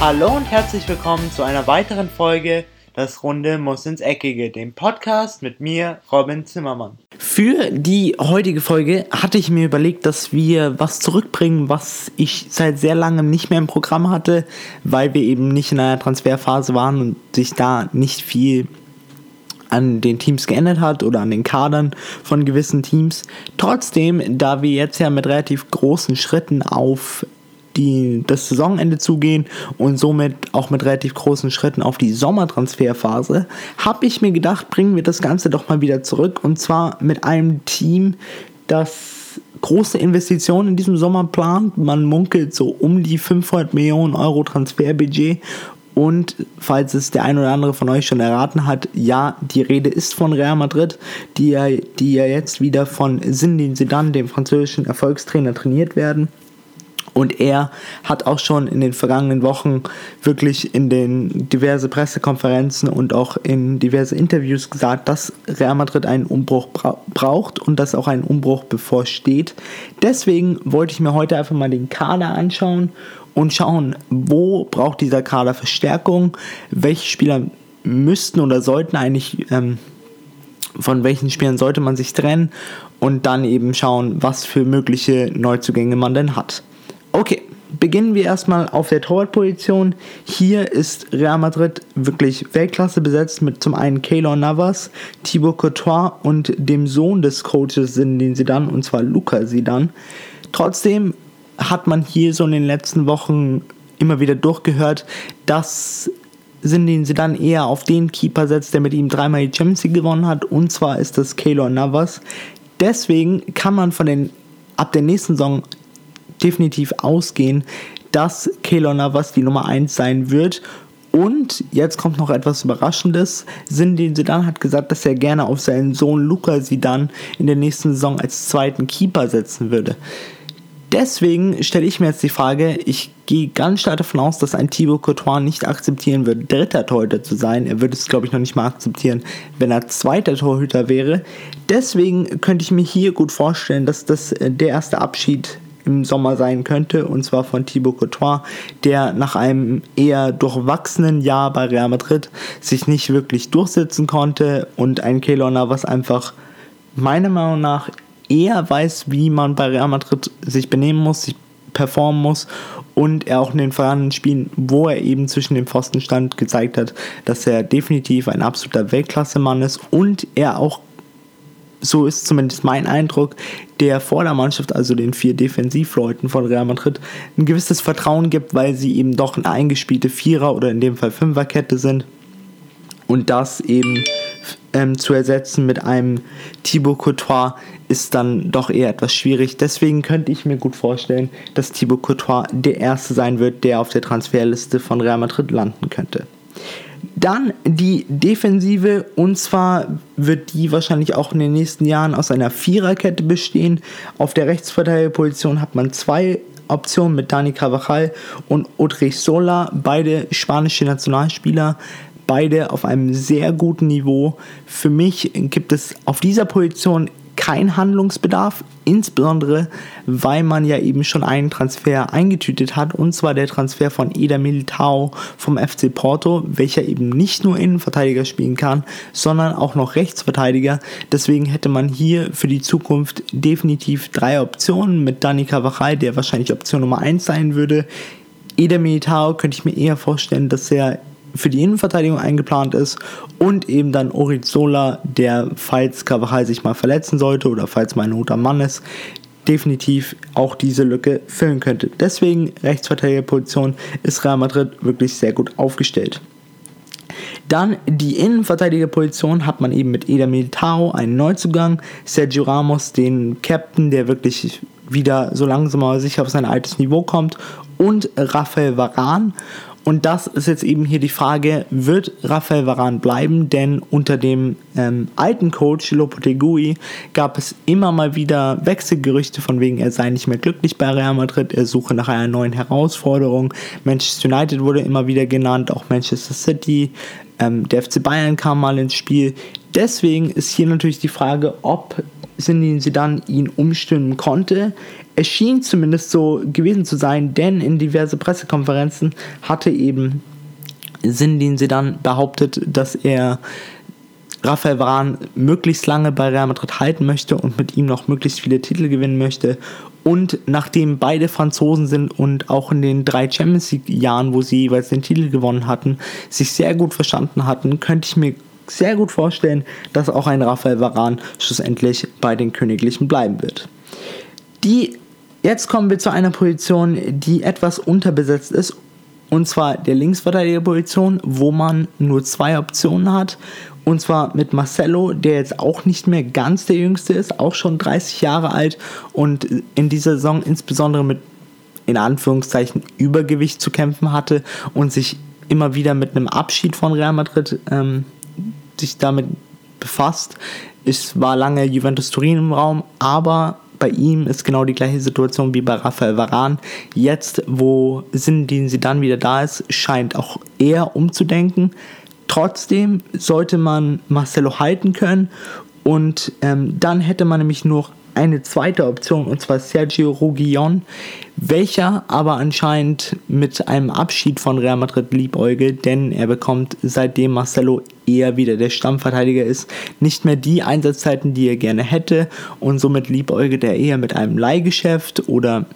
Hallo und herzlich willkommen zu einer weiteren Folge Das Runde muss ins Eckige, dem Podcast mit mir, Robin Zimmermann. Für die heutige Folge hatte ich mir überlegt, dass wir was zurückbringen, was ich seit sehr langem nicht mehr im Programm hatte, weil wir eben nicht in einer Transferphase waren und sich da nicht viel an den Teams geändert hat oder an den Kadern von gewissen Teams. Trotzdem, da wir jetzt ja mit relativ großen Schritten auf die, das Saisonende zugehen und somit auch mit relativ großen Schritten auf die Sommertransferphase, habe ich mir gedacht, bringen wir das Ganze doch mal wieder zurück und zwar mit einem Team, das große Investitionen in diesem Sommer plant. Man munkelt so um die 500 Millionen Euro Transferbudget und falls es der ein oder andere von euch schon erraten hat, ja, die Rede ist von Real Madrid, die ja, die ja jetzt wieder von Zinedine Zidane, dem französischen Erfolgstrainer, trainiert werden. Und er hat auch schon in den vergangenen Wochen wirklich in den diverse Pressekonferenzen und auch in diverse Interviews gesagt, dass Real Madrid einen Umbruch bra braucht und dass auch ein Umbruch bevorsteht. Deswegen wollte ich mir heute einfach mal den Kader anschauen und schauen, wo braucht dieser Kader Verstärkung, welche Spieler müssten oder sollten eigentlich, ähm, von welchen Spielern sollte man sich trennen und dann eben schauen, was für mögliche Neuzugänge man denn hat. Okay, beginnen wir erstmal auf der Torwartposition. Hier ist Real Madrid wirklich Weltklasse besetzt mit zum einen Keylor Navas, Thibaut Courtois und dem Sohn des Coaches den Sidan, und zwar Luca Sidan. Trotzdem hat man hier so in den letzten Wochen immer wieder durchgehört, dass Sindin sie dann eher auf den Keeper setzt, der mit ihm dreimal die Champions League gewonnen hat, und zwar ist das Keylor Navas. Deswegen kann man von den ab der nächsten Saison definitiv ausgehen, dass Keylor Navas die Nummer 1 sein wird. Und jetzt kommt noch etwas Überraschendes. Sindin Sedan hat gesagt, dass er gerne auf seinen Sohn Luca Sidan in der nächsten Saison als zweiten Keeper setzen würde. Deswegen stelle ich mir jetzt die Frage, ich gehe ganz stark davon aus, dass ein Thibaut Courtois nicht akzeptieren wird, dritter Torhüter zu sein. Er würde es, glaube ich, noch nicht mal akzeptieren, wenn er zweiter Torhüter wäre. Deswegen könnte ich mir hier gut vorstellen, dass das äh, der erste Abschied im Sommer sein könnte, und zwar von Thibaut Courtois, der nach einem eher durchwachsenen Jahr bei Real Madrid sich nicht wirklich durchsetzen konnte. Und ein Keylor was einfach meiner Meinung nach eher weiß, wie man bei Real Madrid sich benehmen muss, sich performen muss. Und er auch in den vergangenen Spielen, wo er eben zwischen dem Pfosten stand, gezeigt hat, dass er definitiv ein absoluter Weltklasse-Mann ist. Und er auch, so ist zumindest mein Eindruck, der vor der Mannschaft, also den vier Defensivleuten von Real Madrid, ein gewisses Vertrauen gibt, weil sie eben doch eine eingespielte Vierer- oder in dem Fall Fünferkette sind und das eben ähm, zu ersetzen mit einem Thibaut Courtois ist dann doch eher etwas schwierig. Deswegen könnte ich mir gut vorstellen, dass Thibaut Courtois der Erste sein wird, der auf der Transferliste von Real Madrid landen könnte. Dann die Defensive und zwar wird die wahrscheinlich auch in den nächsten Jahren aus einer Viererkette bestehen. Auf der Rechtsverteidigerposition hat man zwei Optionen mit Dani Carvajal und Odrich Sola, beide spanische Nationalspieler beide auf einem sehr guten Niveau. Für mich gibt es auf dieser Position kein Handlungsbedarf, insbesondere weil man ja eben schon einen Transfer eingetütet hat, und zwar der Transfer von Eder Militao vom FC Porto, welcher eben nicht nur Innenverteidiger spielen kann, sondern auch noch Rechtsverteidiger. Deswegen hätte man hier für die Zukunft definitiv drei Optionen mit Dani Carvajal, der wahrscheinlich Option Nummer 1 sein würde. Eder Militao könnte ich mir eher vorstellen, dass er für die Innenverteidigung eingeplant ist und eben dann Orizola, der, falls Carvajal sich mal verletzen sollte oder falls mal Not am Mann ist, definitiv auch diese Lücke füllen könnte. Deswegen Rechtsverteidigerposition ist Real Madrid wirklich sehr gut aufgestellt. Dann die Innenverteidigerposition hat man eben mit Eder Militao einen Neuzugang, Sergio Ramos, den Captain, der wirklich wieder so langsam aber sicher auf sein altes Niveau kommt und Rafael Varan und das ist jetzt eben hier die Frage, wird Rafael Varan bleiben? Denn unter dem ähm, alten Coach Lopetegui gab es immer mal wieder Wechselgerüchte von wegen, er sei nicht mehr glücklich bei Real Madrid, er suche nach einer neuen Herausforderung. Manchester United wurde immer wieder genannt, auch Manchester City. Ähm, der FC Bayern kam mal ins Spiel. Deswegen ist hier natürlich die Frage, ob Zinedine Zidane ihn umstimmen konnte. Es schien zumindest so gewesen zu sein, denn in diverse Pressekonferenzen hatte eben Zinedine Zidane behauptet, dass er Rafael Varane möglichst lange bei Real Madrid halten möchte und mit ihm noch möglichst viele Titel gewinnen möchte. Und nachdem beide Franzosen sind und auch in den drei Champions League Jahren, wo sie jeweils den Titel gewonnen hatten, sich sehr gut verstanden hatten, könnte ich mir sehr gut vorstellen, dass auch ein Rafael Varane schlussendlich bei den Königlichen bleiben wird. Die Jetzt kommen wir zu einer Position, die etwas unterbesetzt ist, und zwar der Linksverteidigerposition, wo man nur zwei Optionen hat. Und zwar mit Marcelo, der jetzt auch nicht mehr ganz der Jüngste ist, auch schon 30 Jahre alt und in dieser Saison insbesondere mit in Anführungszeichen Übergewicht zu kämpfen hatte und sich immer wieder mit einem Abschied von Real Madrid ähm, sich damit befasst. Es war lange Juventus Turin im Raum, aber bei ihm ist genau die gleiche Situation wie bei Rafael Varan. Jetzt, wo Sinedin sie dann wieder da ist, scheint auch er umzudenken. Trotzdem sollte man Marcelo halten können und ähm, dann hätte man nämlich nur eine zweite Option und zwar Sergio Rugion, welcher aber anscheinend mit einem Abschied von Real Madrid liebäugelt, denn er bekommt seitdem Marcelo eher wieder der Stammverteidiger ist, nicht mehr die Einsatzzeiten, die er gerne hätte und somit liebäugelt er eher mit einem Leihgeschäft oder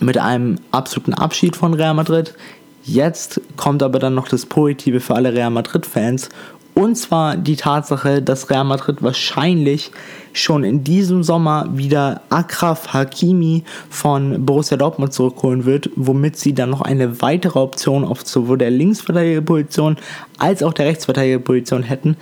mit einem absoluten Abschied von Real Madrid. Jetzt kommt aber dann noch das Positive für alle Real Madrid-Fans und zwar die Tatsache, dass Real Madrid wahrscheinlich schon in diesem Sommer wieder Akraf Hakimi von Borussia Dortmund zurückholen wird, womit sie dann noch eine weitere Option auf sowohl der Linksverteidigerposition als auch der Rechtsverteidigerposition hätten.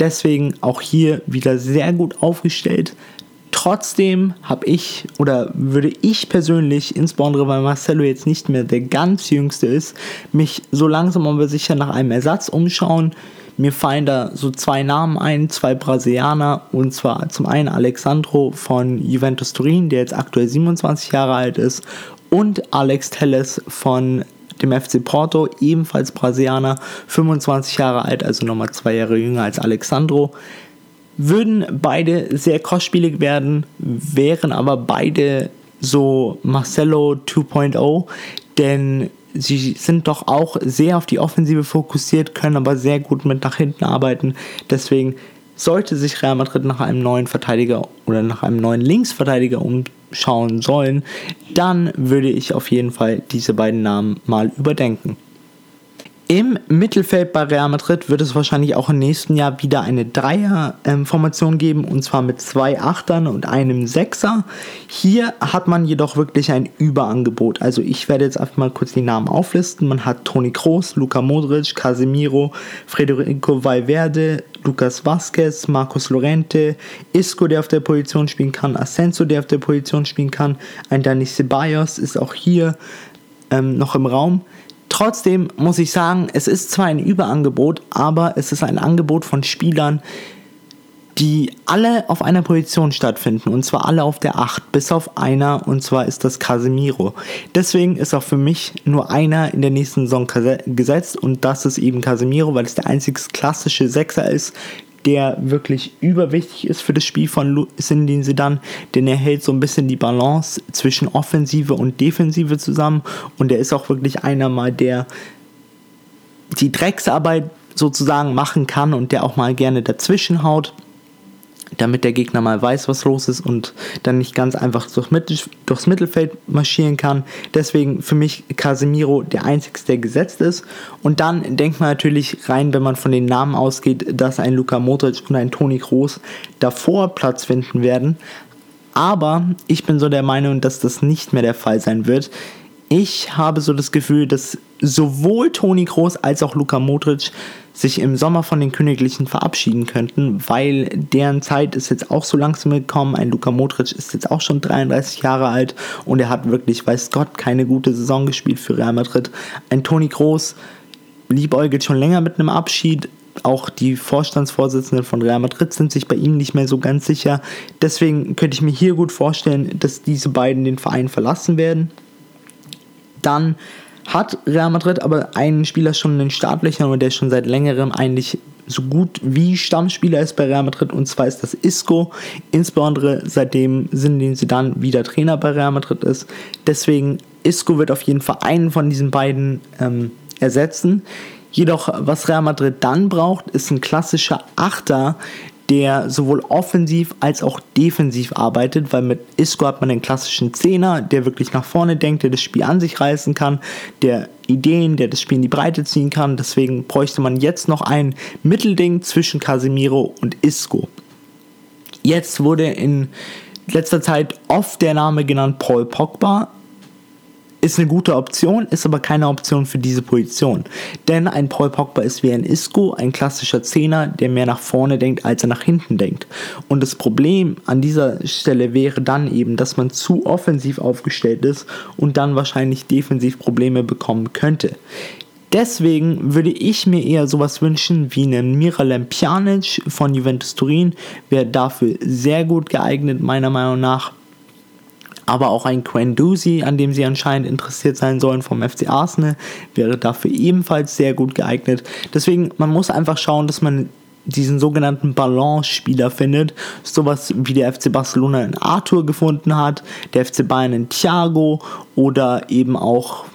Deswegen auch hier wieder sehr gut aufgestellt. Trotzdem habe ich oder würde ich persönlich, insbesondere weil Marcelo jetzt nicht mehr der ganz jüngste ist, mich so langsam aber sicher nach einem Ersatz umschauen. Mir fallen da so zwei Namen ein, zwei Brasilianer, und zwar zum einen Alexandro von Juventus Turin, der jetzt aktuell 27 Jahre alt ist, und Alex Telles von dem FC Porto, ebenfalls Brasilianer, 25 Jahre alt, also nochmal zwei Jahre jünger als Alexandro. Würden beide sehr kostspielig werden, wären aber beide so Marcelo 2.0, denn sie sind doch auch sehr auf die Offensive fokussiert, können aber sehr gut mit nach hinten arbeiten. Deswegen sollte sich Real Madrid nach einem neuen Verteidiger oder nach einem neuen Linksverteidiger umschauen sollen, dann würde ich auf jeden Fall diese beiden Namen mal überdenken. Im Mittelfeld bei Real Madrid wird es wahrscheinlich auch im nächsten Jahr wieder eine Dreier-Formation geben und zwar mit zwei Achtern und einem Sechser. Hier hat man jedoch wirklich ein Überangebot. Also ich werde jetzt einfach mal kurz die Namen auflisten. Man hat Toni Kroos, Luka Modric, Casemiro, Federico Valverde, Lucas Vazquez, Marcos Lorente, Isco, der auf der Position spielen kann, Ascenso, der auf der Position spielen kann, ein Dani Ceballos ist auch hier ähm, noch im Raum. Trotzdem muss ich sagen, es ist zwar ein Überangebot, aber es ist ein Angebot von Spielern, die alle auf einer Position stattfinden und zwar alle auf der 8, bis auf einer und zwar ist das Casemiro. Deswegen ist auch für mich nur einer in der nächsten Saison gesetzt und das ist eben Casemiro, weil es der einzige klassische Sechser ist, der wirklich überwichtig ist für das Spiel von Zinedine Zidane, denn er hält so ein bisschen die Balance zwischen Offensive und Defensive zusammen. Und er ist auch wirklich einer mal, der die Drecksarbeit sozusagen machen kann und der auch mal gerne dazwischen haut damit der Gegner mal weiß, was los ist und dann nicht ganz einfach durchs, Mittel, durchs Mittelfeld marschieren kann. Deswegen für mich Casemiro der einzige, der gesetzt ist. Und dann denkt man natürlich rein, wenn man von den Namen ausgeht, dass ein Luka Modric und ein Toni Kroos davor Platz finden werden. Aber ich bin so der Meinung, dass das nicht mehr der Fall sein wird. Ich habe so das Gefühl, dass sowohl Toni Kroos als auch Luka Modric sich im Sommer von den Königlichen verabschieden könnten, weil deren Zeit ist jetzt auch so langsam gekommen. Ein Luka Modric ist jetzt auch schon 33 Jahre alt und er hat wirklich, weiß Gott, keine gute Saison gespielt für Real Madrid. Ein Toni Kroos liebäugelt schon länger mit einem Abschied. Auch die Vorstandsvorsitzenden von Real Madrid sind sich bei ihm nicht mehr so ganz sicher. Deswegen könnte ich mir hier gut vorstellen, dass diese beiden den Verein verlassen werden. Dann hat Real Madrid aber einen Spieler schon in den Startlöchern und der schon seit längerem eigentlich so gut wie Stammspieler ist bei Real Madrid und zwar ist das Isco, insbesondere seitdem Zinedine Zidane wieder Trainer bei Real Madrid ist. Deswegen Isco wird auf jeden Fall einen von diesen beiden ähm, ersetzen. Jedoch, was Real Madrid dann braucht, ist ein klassischer Achter, der sowohl offensiv als auch defensiv arbeitet, weil mit Isco hat man den klassischen Zehner, der wirklich nach vorne denkt, der das Spiel an sich reißen kann, der Ideen, der das Spiel in die Breite ziehen kann. Deswegen bräuchte man jetzt noch ein Mittelding zwischen Casemiro und Isco. Jetzt wurde in letzter Zeit oft der Name genannt Paul Pogba ist eine gute Option, ist aber keine Option für diese Position. Denn ein Paul Pogba ist wie ein Isco, ein klassischer Zehner, der mehr nach vorne denkt, als er nach hinten denkt. Und das Problem an dieser Stelle wäre dann eben, dass man zu offensiv aufgestellt ist und dann wahrscheinlich defensiv Probleme bekommen könnte. Deswegen würde ich mir eher sowas wünschen wie einen Miralem Pjanic von Juventus Turin. Wäre dafür sehr gut geeignet, meiner Meinung nach aber auch ein Quendusi, an dem sie anscheinend interessiert sein sollen vom FC Arsenal, wäre dafür ebenfalls sehr gut geeignet. Deswegen, man muss einfach schauen, dass man diesen sogenannten Balance-Spieler findet. Sowas wie der FC Barcelona in Arthur gefunden hat, der FC Bayern in Thiago oder eben auch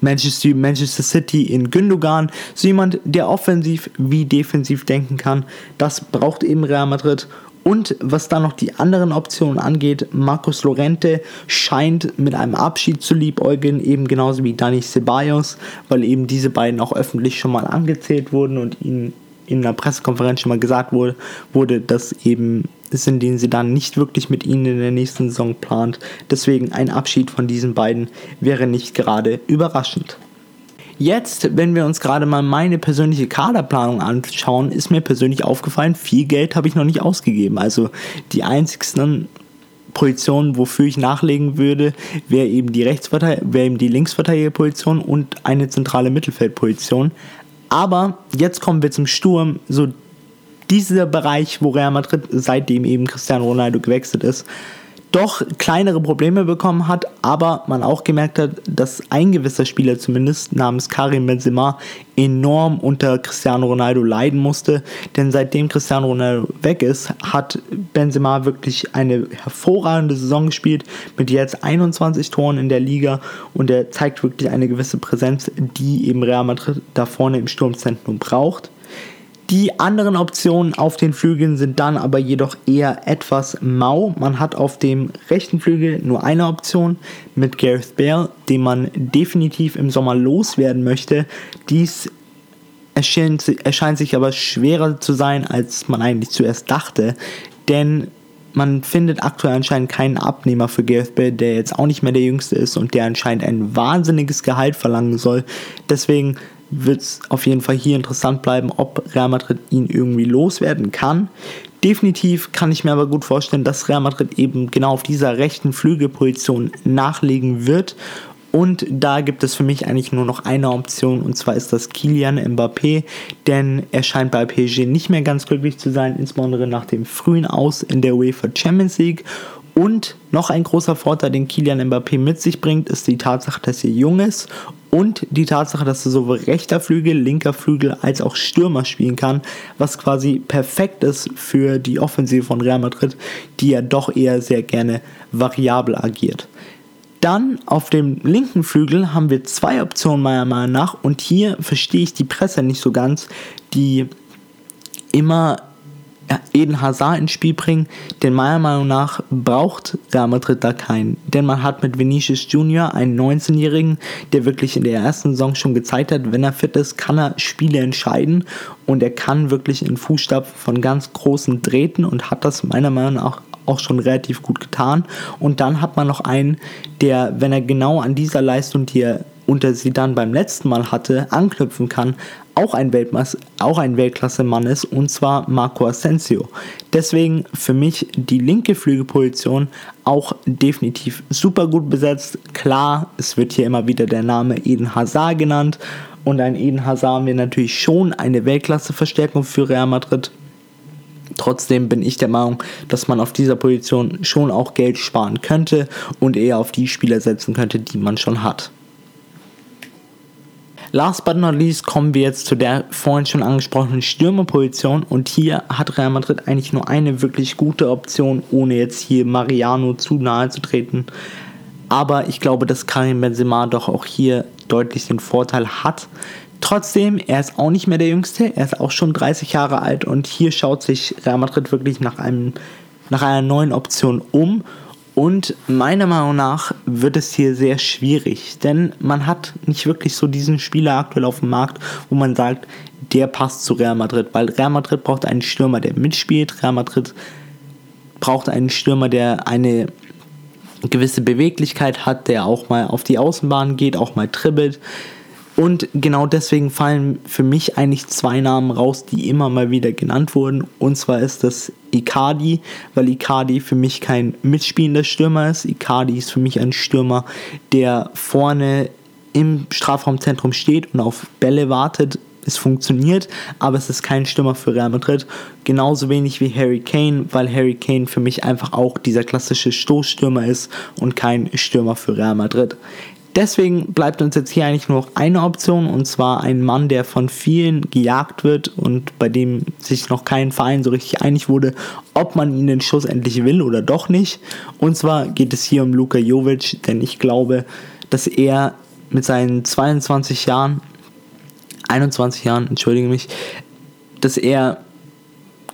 Manchester, Manchester City in Gündogan. So jemand, der offensiv wie defensiv denken kann. Das braucht eben Real Madrid und was dann noch die anderen Optionen angeht, Marcos Lorente scheint mit einem Abschied zu liebäugeln, eben genauso wie Dani Ceballos, weil eben diese beiden auch öffentlich schon mal angezählt wurden und ihnen in einer Pressekonferenz schon mal gesagt wurde, wurde dass eben sind, den sie dann nicht wirklich mit ihnen in der nächsten Saison plant. Deswegen ein Abschied von diesen beiden wäre nicht gerade überraschend. Jetzt, wenn wir uns gerade mal meine persönliche Kaderplanung anschauen, ist mir persönlich aufgefallen, viel Geld habe ich noch nicht ausgegeben. Also die einzigsten Positionen, wofür ich nachlegen würde, wäre eben die wäre eben die Linksverteidigerposition und eine zentrale Mittelfeldposition. Aber jetzt kommen wir zum Sturm, so dieser Bereich, wo Real Madrid seitdem eben Cristiano Ronaldo gewechselt ist, doch kleinere Probleme bekommen hat, aber man auch gemerkt hat, dass ein gewisser Spieler zumindest namens Karim Benzema enorm unter Cristiano Ronaldo leiden musste, denn seitdem Cristiano Ronaldo weg ist, hat Benzema wirklich eine hervorragende Saison gespielt mit jetzt 21 Toren in der Liga und er zeigt wirklich eine gewisse Präsenz, die eben Real Madrid da vorne im Sturmzentrum braucht. Die anderen Optionen auf den Flügeln sind dann aber jedoch eher etwas mau. Man hat auf dem rechten Flügel nur eine Option mit Gareth Bale, den man definitiv im Sommer loswerden möchte. Dies erscheint, erscheint sich aber schwerer zu sein, als man eigentlich zuerst dachte, denn man findet aktuell anscheinend keinen Abnehmer für Gareth Bale, der jetzt auch nicht mehr der Jüngste ist und der anscheinend ein wahnsinniges Gehalt verlangen soll. Deswegen wird es auf jeden Fall hier interessant bleiben, ob Real Madrid ihn irgendwie loswerden kann. Definitiv kann ich mir aber gut vorstellen, dass Real Madrid eben genau auf dieser rechten Flügelposition nachlegen wird. Und da gibt es für mich eigentlich nur noch eine Option und zwar ist das Kilian Mbappé, denn er scheint bei PSG nicht mehr ganz glücklich zu sein, insbesondere nach dem frühen Aus in der UEFA Champions League. Und noch ein großer Vorteil, den Kilian Mbappé mit sich bringt, ist die Tatsache, dass er jung ist und die Tatsache, dass er sowohl rechter Flügel, linker Flügel als auch Stürmer spielen kann, was quasi perfekt ist für die Offensive von Real Madrid, die ja doch eher sehr gerne variabel agiert. Dann auf dem linken Flügel haben wir zwei Optionen meiner Meinung nach und hier verstehe ich die Presse nicht so ganz, die immer Eden Hazard ins Spiel bringen, denn meiner Meinung nach braucht Real Madrid da keinen. Denn man hat mit Vinicius Junior einen 19-Jährigen, der wirklich in der ersten Saison schon gezeigt hat, wenn er fit ist, kann er Spiele entscheiden und er kann wirklich in Fußstapfen von ganz großen treten und hat das meiner Meinung nach auch schon relativ gut getan. Und dann hat man noch einen, der, wenn er genau an dieser Leistung, die er unter sie dann beim letzten Mal hatte, anknüpfen kann, auch ein, Weltmaß, auch ein Weltklasse-Mann ist, und zwar Marco Asensio. Deswegen für mich die linke Flügelposition auch definitiv super gut besetzt. Klar, es wird hier immer wieder der Name Eden Hazard genannt, und ein Eden Hazard wäre natürlich schon eine Weltklasse-Verstärkung für Real Madrid. Trotzdem bin ich der Meinung, dass man auf dieser Position schon auch Geld sparen könnte und eher auf die Spieler setzen könnte, die man schon hat. Last but not least kommen wir jetzt zu der vorhin schon angesprochenen Stürmerposition und hier hat Real Madrid eigentlich nur eine wirklich gute Option, ohne jetzt hier Mariano zu nahe zu treten. Aber ich glaube, dass Karim Benzema doch auch hier deutlich den Vorteil hat. Trotzdem, er ist auch nicht mehr der Jüngste, er ist auch schon 30 Jahre alt und hier schaut sich Real Madrid wirklich nach, einem, nach einer neuen Option um und meiner Meinung nach wird es hier sehr schwierig, denn man hat nicht wirklich so diesen Spieler aktuell auf dem Markt, wo man sagt, der passt zu Real Madrid, weil Real Madrid braucht einen Stürmer, der mitspielt, Real Madrid braucht einen Stürmer, der eine gewisse Beweglichkeit hat, der auch mal auf die Außenbahn geht, auch mal dribbelt. Und genau deswegen fallen für mich eigentlich zwei Namen raus, die immer mal wieder genannt wurden. Und zwar ist das Icardi, weil Icardi für mich kein mitspielender Stürmer ist. Icardi ist für mich ein Stürmer, der vorne im Strafraumzentrum steht und auf Bälle wartet. Es funktioniert, aber es ist kein Stürmer für Real Madrid. Genauso wenig wie Harry Kane, weil Harry Kane für mich einfach auch dieser klassische Stoßstürmer ist und kein Stürmer für Real Madrid. Deswegen bleibt uns jetzt hier eigentlich nur noch eine Option und zwar ein Mann, der von vielen gejagt wird und bei dem sich noch kein Verein so richtig einig wurde, ob man ihn den Schuss endlich will oder doch nicht. Und zwar geht es hier um Luka Jovic, denn ich glaube, dass er mit seinen 22 Jahren, 21 Jahren, entschuldige mich, dass er,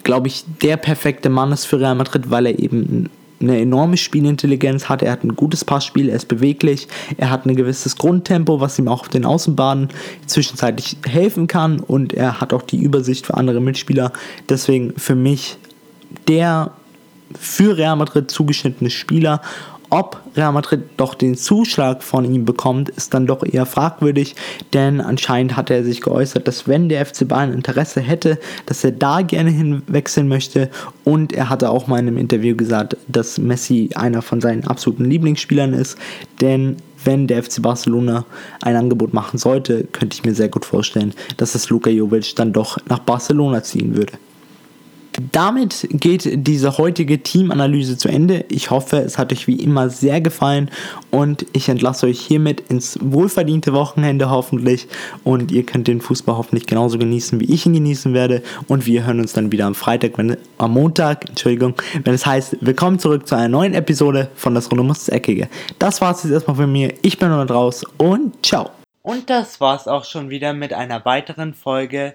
glaube ich, der perfekte Mann ist für Real Madrid, weil er eben eine enorme Spielintelligenz hat, er hat ein gutes Passspiel, er ist beweglich, er hat ein gewisses Grundtempo, was ihm auch auf den Außenbahnen zwischenzeitlich helfen kann und er hat auch die Übersicht für andere Mitspieler. Deswegen für mich der für Real Madrid zugeschnittene Spieler ob Real Madrid doch den Zuschlag von ihm bekommt, ist dann doch eher fragwürdig, denn anscheinend hat er sich geäußert, dass wenn der FC Bayern Interesse hätte, dass er da gerne hinwechseln möchte und er hatte auch mal in einem Interview gesagt, dass Messi einer von seinen absoluten Lieblingsspielern ist, denn wenn der FC Barcelona ein Angebot machen sollte, könnte ich mir sehr gut vorstellen, dass es Luka Jovic dann doch nach Barcelona ziehen würde. Damit geht diese heutige Teamanalyse zu Ende. Ich hoffe, es hat euch wie immer sehr gefallen und ich entlasse euch hiermit ins wohlverdiente Wochenende hoffentlich und ihr könnt den Fußball hoffentlich genauso genießen, wie ich ihn genießen werde und wir hören uns dann wieder am Freitag, wenn, am Montag, Entschuldigung, wenn es heißt, willkommen zurück zu einer neuen Episode von Das Runde muss Eckige. Das war es jetzt erstmal von mir. Ich bin nur draus und ciao. Und das war's auch schon wieder mit einer weiteren Folge